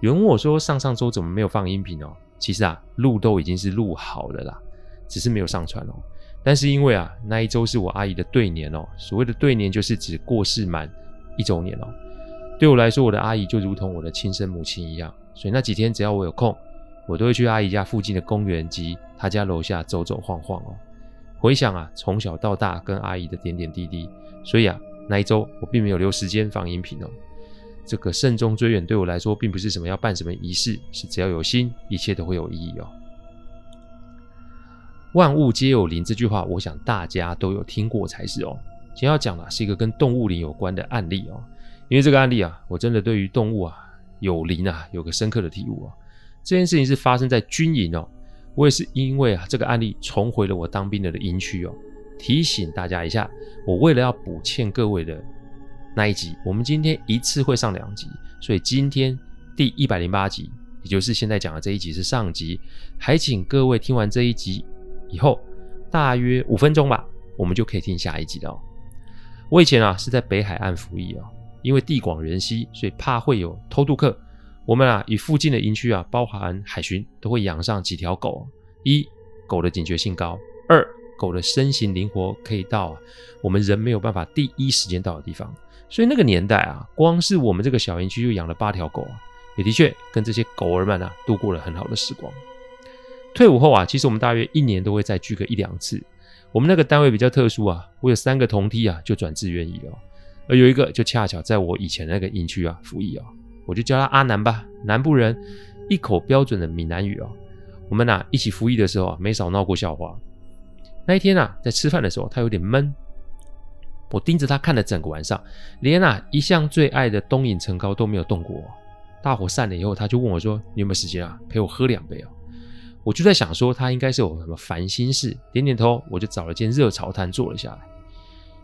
有人问我说，上上周怎么没有放音频哦？其实啊，录都已经是录好了啦，只是没有上传哦。但是因为啊，那一周是我阿姨的对年哦，所谓的对年就是指过世满一周年哦。对我来说，我的阿姨就如同我的亲生母亲一样，所以那几天只要我有空，我都会去阿姨家附近的公园及她家楼下走走晃晃哦。回想啊，从小到大跟阿姨的点点滴滴，所以啊，那一周我并没有留时间放音频哦。这个慎终追远对我来说，并不是什么要办什么仪式，是只要有心，一切都会有意义哦。万物皆有灵这句话，我想大家都有听过才是哦。今天要讲的是一个跟动物灵有关的案例哦。因为这个案例啊，我真的对于动物啊有灵啊有个深刻的体悟啊。这件事情是发生在军营哦，我也是因为啊这个案例重回了我当兵的的营区哦。提醒大家一下，我为了要补欠各位的。那一集，我们今天一次会上两集，所以今天第一百零八集，也就是现在讲的这一集是上集，还请各位听完这一集以后，大约五分钟吧，我们就可以听下一集了。我以前啊是在北海岸服役哦，因为地广人稀，所以怕会有偷渡客，我们啊与附近的营区啊，包含海巡，都会养上几条狗，一狗的警觉性高，二狗的身形灵活，可以到我们人没有办法第一时间到的地方。所以那个年代啊，光是我们这个小营区就养了八条狗啊，也的确跟这些狗儿们啊度过了很好的时光。退伍后啊，其实我们大约一年都会再聚个一两次。我们那个单位比较特殊啊，我有三个同梯啊就转志愿役了，而有一个就恰巧在我以前那个营区啊服役啊，我就叫他阿南吧，南部人，一口标准的闽南语啊。我们呐一起服役的时候啊，没少闹过笑话。那一天啊，在吃饭的时候，他有点闷。我盯着他看了整个晚上，连啊一向最爱的东引唇膏都没有动过。大伙散了以后，他就问我说：“你有没有时间啊？陪我喝两杯啊？”我就在想说，他应该是有什么烦心事，点点头，我就找了间热炒摊坐了下来。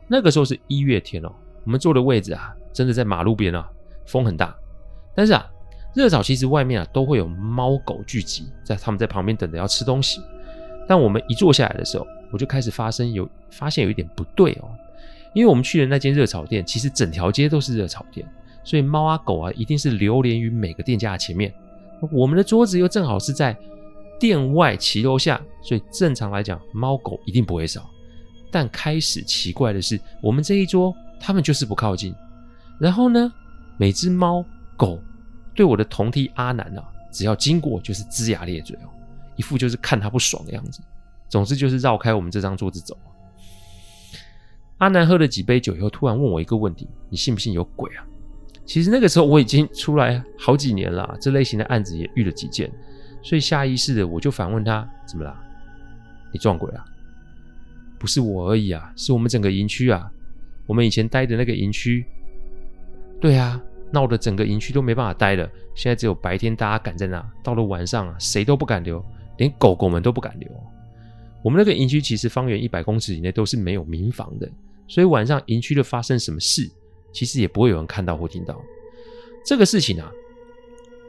那个时候是一月天哦，我们坐的位置啊，真的在马路边啊，风很大。但是啊，热炒其实外面啊都会有猫狗聚集在，他们在旁边等着要吃东西。但我们一坐下来的时候，我就开始发生有发现有一点不对哦。因为我们去的那间热炒店，其实整条街都是热炒店，所以猫啊狗啊一定是流连于每个店家的前面。我们的桌子又正好是在店外骑楼下，所以正常来讲，猫狗一定不会少。但开始奇怪的是，我们这一桌他们就是不靠近。然后呢，每只猫狗对我的同梯阿南啊，只要经过就是龇牙咧嘴哦，一副就是看他不爽的样子。总之就是绕开我们这张桌子走。阿南喝了几杯酒以后，突然问我一个问题：“你信不信有鬼啊？”其实那个时候我已经出来好几年了，这类型的案子也遇了几件，所以下意识的我就反问他：“怎么啦？你撞鬼啊？”“不是我而已啊，是我们整个营区啊，我们以前待的那个营区。”“对啊，闹得整个营区都没办法待了，现在只有白天大家赶在那，到了晚上啊，谁都不敢留，连狗狗们都不敢留。我们那个营区其实方圆一百公尺以内都是没有民房的。”所以晚上营区的发生什么事，其实也不会有人看到或听到。这个事情啊，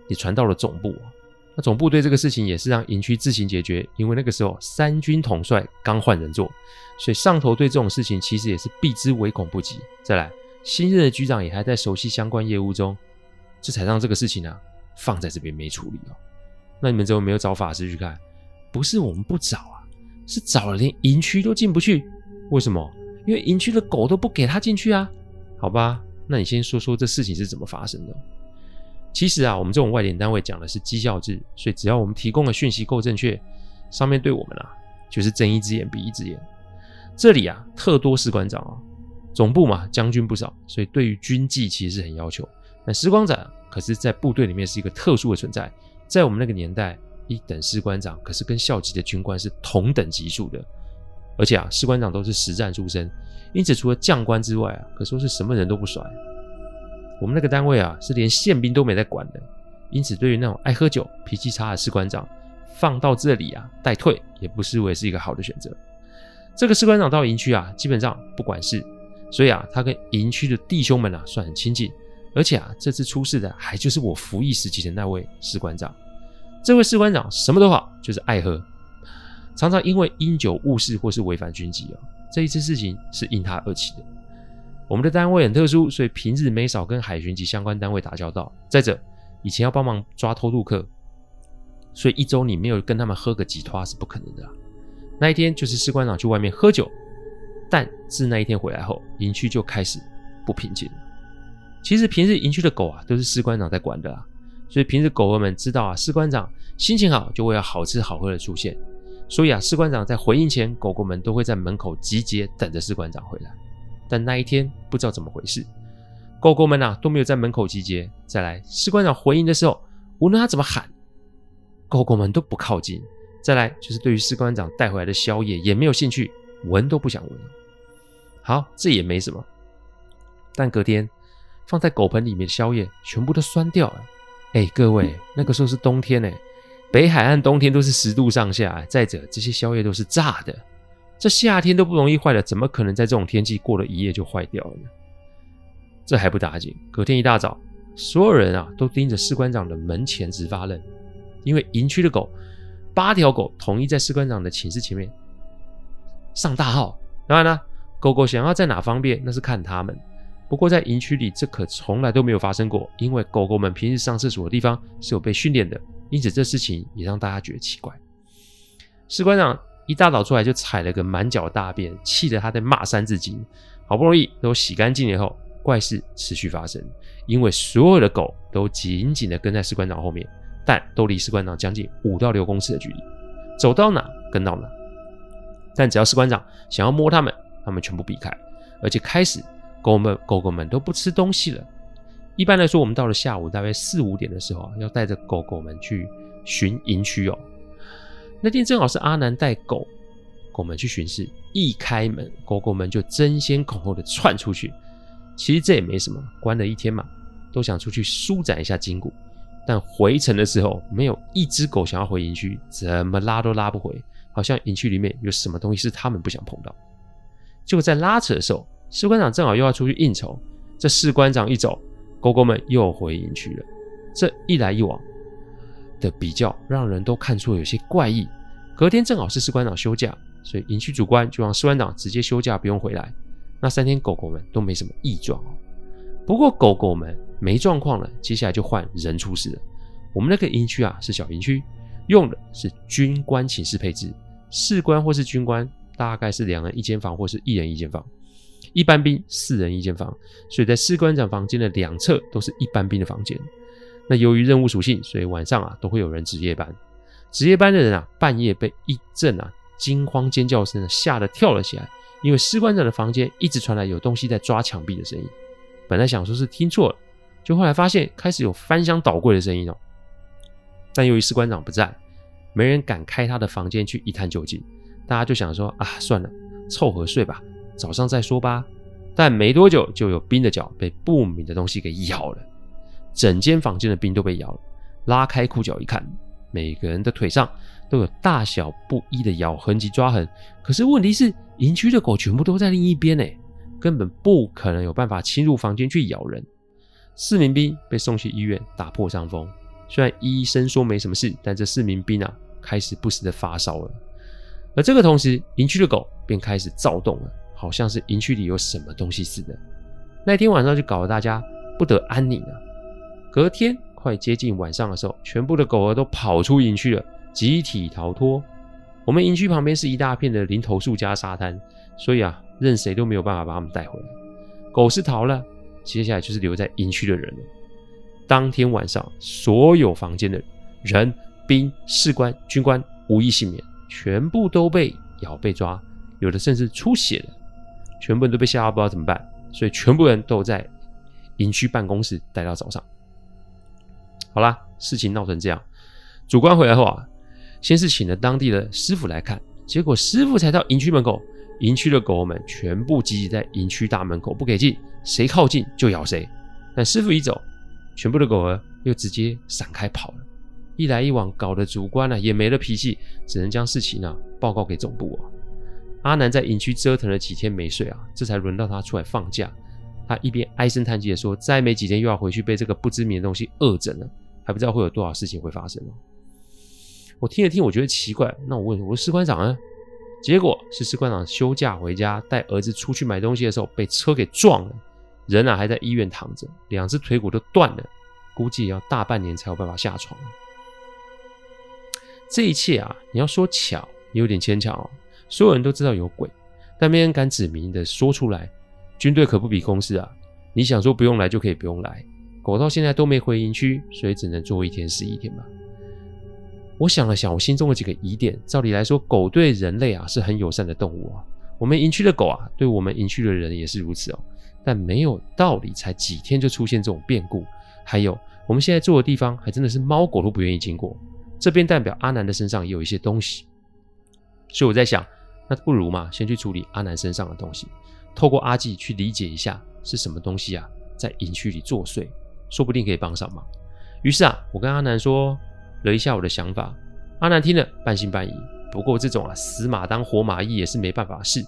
也传到了总部。那总部对这个事情也是让营区自行解决，因为那个时候三军统帅刚换人做，所以上头对这种事情其实也是避之唯恐不及。再来，新任的局长也还在熟悉相关业务中，这才让这个事情啊放在这边没处理哦。那你们怎么没有找法师去看？不是我们不找啊，是找了连营区都进不去，为什么？因为营区的狗都不给他进去啊，好吧，那你先说说这事情是怎么发生的？其实啊，我们这种外联单位讲的是绩效制，所以只要我们提供的讯息够正确，上面对我们啊就是睁一只眼闭一只眼。这里啊，特多士官长啊，总部嘛，将军不少，所以对于军纪其实是很要求。那时光长可是在部队里面是一个特殊的存在，在我们那个年代，一等士官长可是跟校级的军官是同等级数的，而且啊，士官长都是实战出身，因此除了将官之外啊，可说是什么人都不甩。我们那个单位啊，是连宪兵都没在管的，因此对于那种爱喝酒、脾气差的士官长，放到这里啊待退，也不失为是一个好的选择。这个士官长到营区啊，基本上不管事，所以啊，他跟营区的弟兄们啊算很亲近。而且啊，这次出事的还就是我服役时期的那位士官长。这位士官长什么都好，就是爱喝，常常因为因酒误事或是违反军纪啊。这一次事情是因他而起的。我们的单位很特殊，所以平日没少跟海巡及相关单位打交道。再者，以前要帮忙抓偷渡客，所以一周你没有跟他们喝个几拖是不可能的。那一天就是士官长去外面喝酒，但自那一天回来后，营区就开始不平静了。其实平日营区的狗啊，都是士官长在管的啊，所以平时狗儿们知道啊，士官长心情好，就会有好吃好喝的出现。所以啊，士官长在回应前，狗狗们都会在门口集结，等着士官长回来。但那一天不知道怎么回事，狗狗们啊都没有在门口集结。再来，士官长回应的时候，无论他怎么喊，狗狗们都不靠近。再来，就是对于士官长带回来的宵夜也没有兴趣，闻都不想闻。好，这也没什么。但隔天放在狗盆里面的宵夜全部都酸掉了。哎，各位，那个时候是冬天呢，北海岸冬天都是十度上下。再者，这些宵夜都是炸的。这夏天都不容易坏的，怎么可能在这种天气过了一夜就坏掉了呢？这还不打紧，隔天一大早，所有人啊都盯着士官长的门前直发愣，因为营区的狗八条狗统一在士官长的寝室前面上大号。当然了，狗狗想要在哪方便那是看他们。不过在营区里，这可从来都没有发生过，因为狗狗们平时上厕所的地方是有被训练的，因此这事情也让大家觉得奇怪。士官长。一大早出来就踩了个满脚大便，气得他在骂三字经。好不容易都洗干净了以后，怪事持续发生，因为所有的狗都紧紧地跟在士官长后面，但都离士官长将近五到六公尺的距离，走到哪跟到哪。但只要士官长想要摸它们，它们全部避开，而且开始狗们狗狗们都不吃东西了。一般来说，我们到了下午大约四五点的时候啊，要带着狗狗们去巡营区哦。那天正好是阿南带狗狗们去巡视，一开门，狗狗们就争先恐后的窜出去。其实这也没什么，关了一天嘛，都想出去舒展一下筋骨。但回程的时候，没有一只狗想要回营区，怎么拉都拉不回，好像营区里面有什么东西是他们不想碰到。结果在拉扯的时候，士官长正好又要出去应酬，这士官长一走，狗狗们又回营区了。这一来一往。的比较让人都看出有些怪异。隔天正好是士官长休假，所以营区主官就让士官长直接休假，不用回来。那三天狗狗们都没什么异状哦。不过狗狗们没状况了，接下来就换人出事了。我们那个营区啊是小营区，用的是军官寝室配置，士官或是军官大概是两人一间房或是一人一间房，一般兵四人一间房，所以在士官长房间的两侧都是一般兵的房间。那由于任务属性，所以晚上啊都会有人值夜班。值夜班的人啊，半夜被一阵啊惊慌尖叫声吓得跳了起来，因为士官长的房间一直传来有东西在抓墙壁的声音。本来想说是听错了，就后来发现开始有翻箱倒柜的声音哦。但由于士官长不在，没人敢开他的房间去一探究竟。大家就想说啊，算了，凑合睡吧，早上再说吧。但没多久，就有兵的脚被不明的东西给咬了。整间房间的兵都被咬了，拉开裤脚一看，每个人的腿上都有大小不一的咬痕及抓痕。可是问题是，营区的狗全部都在另一边呢，根本不可能有办法侵入房间去咬人。四名兵被送去医院打破伤风，虽然医生说没什么事，但这四名兵啊开始不时的发烧了。而这个同时，营区的狗便开始躁动了，好像是营区里有什么东西似的。那天晚上就搞得大家不得安宁了。隔天快接近晚上的时候，全部的狗儿都跑出营区了，集体逃脱。我们营区旁边是一大片的林投树加沙滩，所以啊，任谁都没有办法把他们带回来。狗是逃了，接下来就是留在营区的人了。当天晚上，所有房间的人、兵、士官、军官无一幸免，全部都被咬被抓，有的甚至出血了，全部人都被吓到不知道怎么办，所以全部人都在营区办公室待到早上。好啦，事情闹成这样，主官回来后啊，先是请了当地的师傅来看，结果师傅才到营区门口，营区的狗们全部聚集在营区大门口不给进，谁靠近就咬谁。但师傅一走，全部的狗儿又直接闪开跑了。一来一往，搞得主官呢、也没了脾气，只能将事情呢、报告给总部啊。阿南在营区折腾了几天没睡啊，这才轮到他出来放假。他一边唉声叹气的说：“再没几天又要回去被这个不知名的东西恶整了，还不知道会有多少事情会发生哦。”我听了听，我觉得奇怪。那我问我说：“士官长呢？”结果是士官长休假回家，带儿子出去买东西的时候被车给撞了，人啊还在医院躺着，两只腿骨都断了，估计要大半年才有办法下床。这一切啊，你要说巧也有点牵强哦。所有人都知道有鬼，但没人敢指名的说出来。军队可不比公司啊，你想说不用来就可以不用来。狗到现在都没回营区，所以只能做一天是一天吧。我想了想，我心中的几个疑点。照理来说，狗对人类啊是很友善的动物啊。我们营区的狗啊，对我们营区的人也是如此哦。但没有道理，才几天就出现这种变故。还有，我们现在住的地方，还真的是猫狗都不愿意经过。这边代表阿南的身上也有一些东西，所以我在想，那不如嘛，先去处理阿南身上的东西，透过阿纪去理解一下是什么东西啊，在营区里作祟，说不定可以帮上忙。于是啊，我跟阿南说了一下我的想法，阿南听了半信半疑。不过这种啊，死马当活马医也是没办法的事，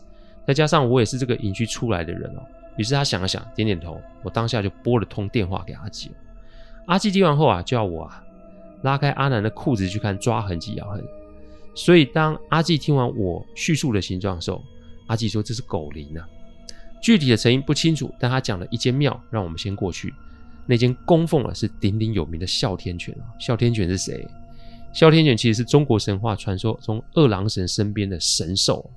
再加上我也是这个营区出来的人哦，于是他想了想，点点头，我当下就拨了通电话给阿纪。阿纪听完后啊，就要我啊。拉开阿南的裤子去看抓痕及咬痕，所以当阿纪听完我叙述的形状的时候，阿纪说这是狗灵啊，具体的成因不清楚，但他讲了一间庙，让我们先过去。那间供奉的是鼎鼎有名的哮天犬啊，哮天犬是谁？哮天犬其实是中国神话传说中二郎神身边的神兽，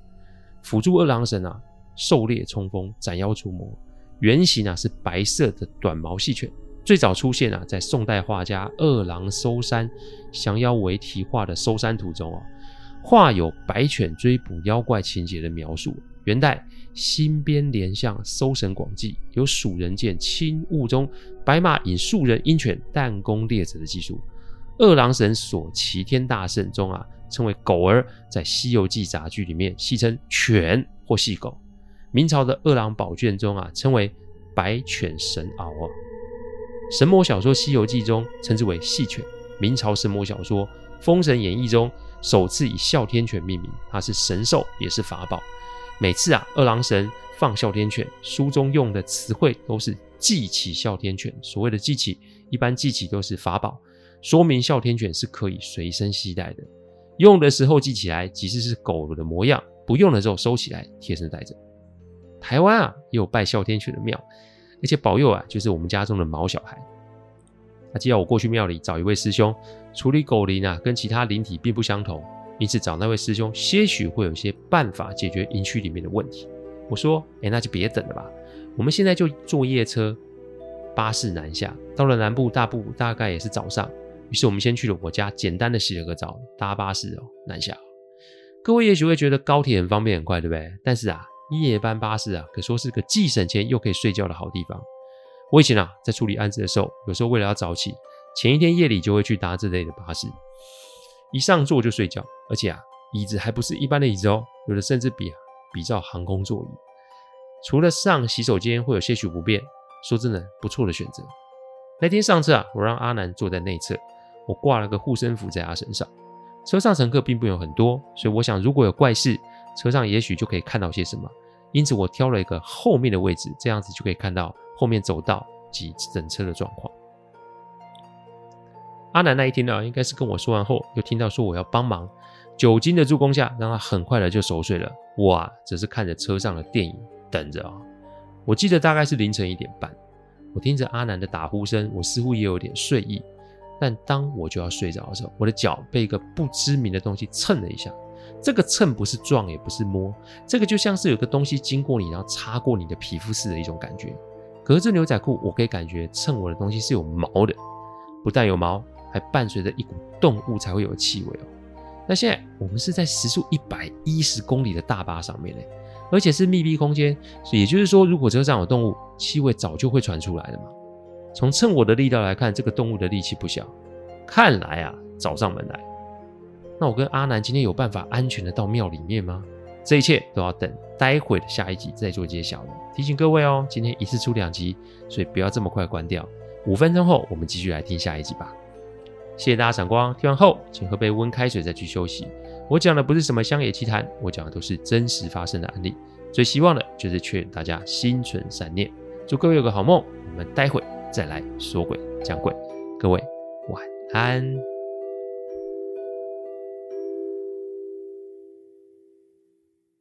辅助二郎神啊，狩猎冲锋，斩妖除魔。原型啊是白色的短毛细犬。最早出现啊，在宋代画家二郎搜山降妖为题画的《搜山图》中哦，画有白犬追捕妖怪情节的描述。元代新编连相《搜神广记》有蜀人见青雾中白马引数人鹰犬弹弓猎者的技术。二郎神所齐天大圣中啊，称为狗儿，在《西游记》杂剧里面戏称犬或戏狗。明朝的《二郎宝卷》中啊，称为白犬神獒啊。神魔小说《西游记》中称之为戏犬，明朝神魔小说《封神演义》中首次以哮天犬命名，它是神兽也是法宝。每次啊，二郎神放哮天犬，书中用的词汇都是祭起哮天犬。所谓的祭起，一般记起都是法宝，说明哮天犬是可以随身携带的。用的时候记起来，即使是狗的模样；不用的时候收起来，贴身带着。台湾啊，也有拜哮天犬的庙。而且保佑啊，就是我们家中的毛小孩。他既要我过去庙里找一位师兄处理狗灵啊，跟其他灵体并不相同，因此找那位师兄，些许会有些办法解决营区里面的问题。我说，哎，那就别等了吧，我们现在就坐夜车、巴士南下。到了南部大部大概也是早上，于是我们先去了我家，简单的洗了个澡，搭巴士哦南下。各位也许会觉得高铁很方便很快，对不对？但是啊。夜班巴士啊，可说是个既省钱又可以睡觉的好地方。我以前啊，在处理案子的时候，有时候为了要早起，前一天夜里就会去搭这类的巴士，一上座就睡觉，而且啊，椅子还不是一般的椅子哦，有的甚至比比照航空座椅。除了上洗手间会有些许不便，说真的，不错的选择。那天上车啊，我让阿南坐在内侧，我挂了个护身符在他身上。车上乘客并不有很多，所以我想如果有怪事，车上也许就可以看到些什么。因此，我挑了一个后面的位置，这样子就可以看到后面走道及整车的状况。阿南那一天呢，应该是跟我说完后，又听到说我要帮忙，酒精的助攻下，让他很快的就熟睡了。我啊，只是看着车上的电影，等着啊。我记得大概是凌晨一点半，我听着阿南的打呼声，我似乎也有点睡意。但当我就要睡着的时候，我的脚被一个不知名的东西蹭了一下。这个蹭不是撞，也不是摸，这个就像是有个东西经过你，然后擦过你的皮肤似的一种感觉。隔着牛仔裤，我可以感觉蹭我的东西是有毛的，不但有毛，还伴随着一股动物才会有气味哦。那现在我们是在时速一百一十公里的大巴上面嘞，而且是密闭空间，也就是说，如果车上有动物，气味早就会传出来了嘛。从趁我的力道来看，这个动物的力气不小，看来啊，找上门来。那我跟阿南今天有办法安全的到庙里面吗？这一切都要等待会的下一集再做揭晓了。提醒各位哦，今天一次出两集，所以不要这么快关掉。五分钟后，我们继续来听下一集吧。谢谢大家赏光，听完后请喝杯温开水再去休息。我讲的不是什么乡野奇谈，我讲的都是真实发生的案例。最希望的就是劝大家心存善念，祝各位有个好梦。我们待会再来说鬼讲鬼，各位晚安。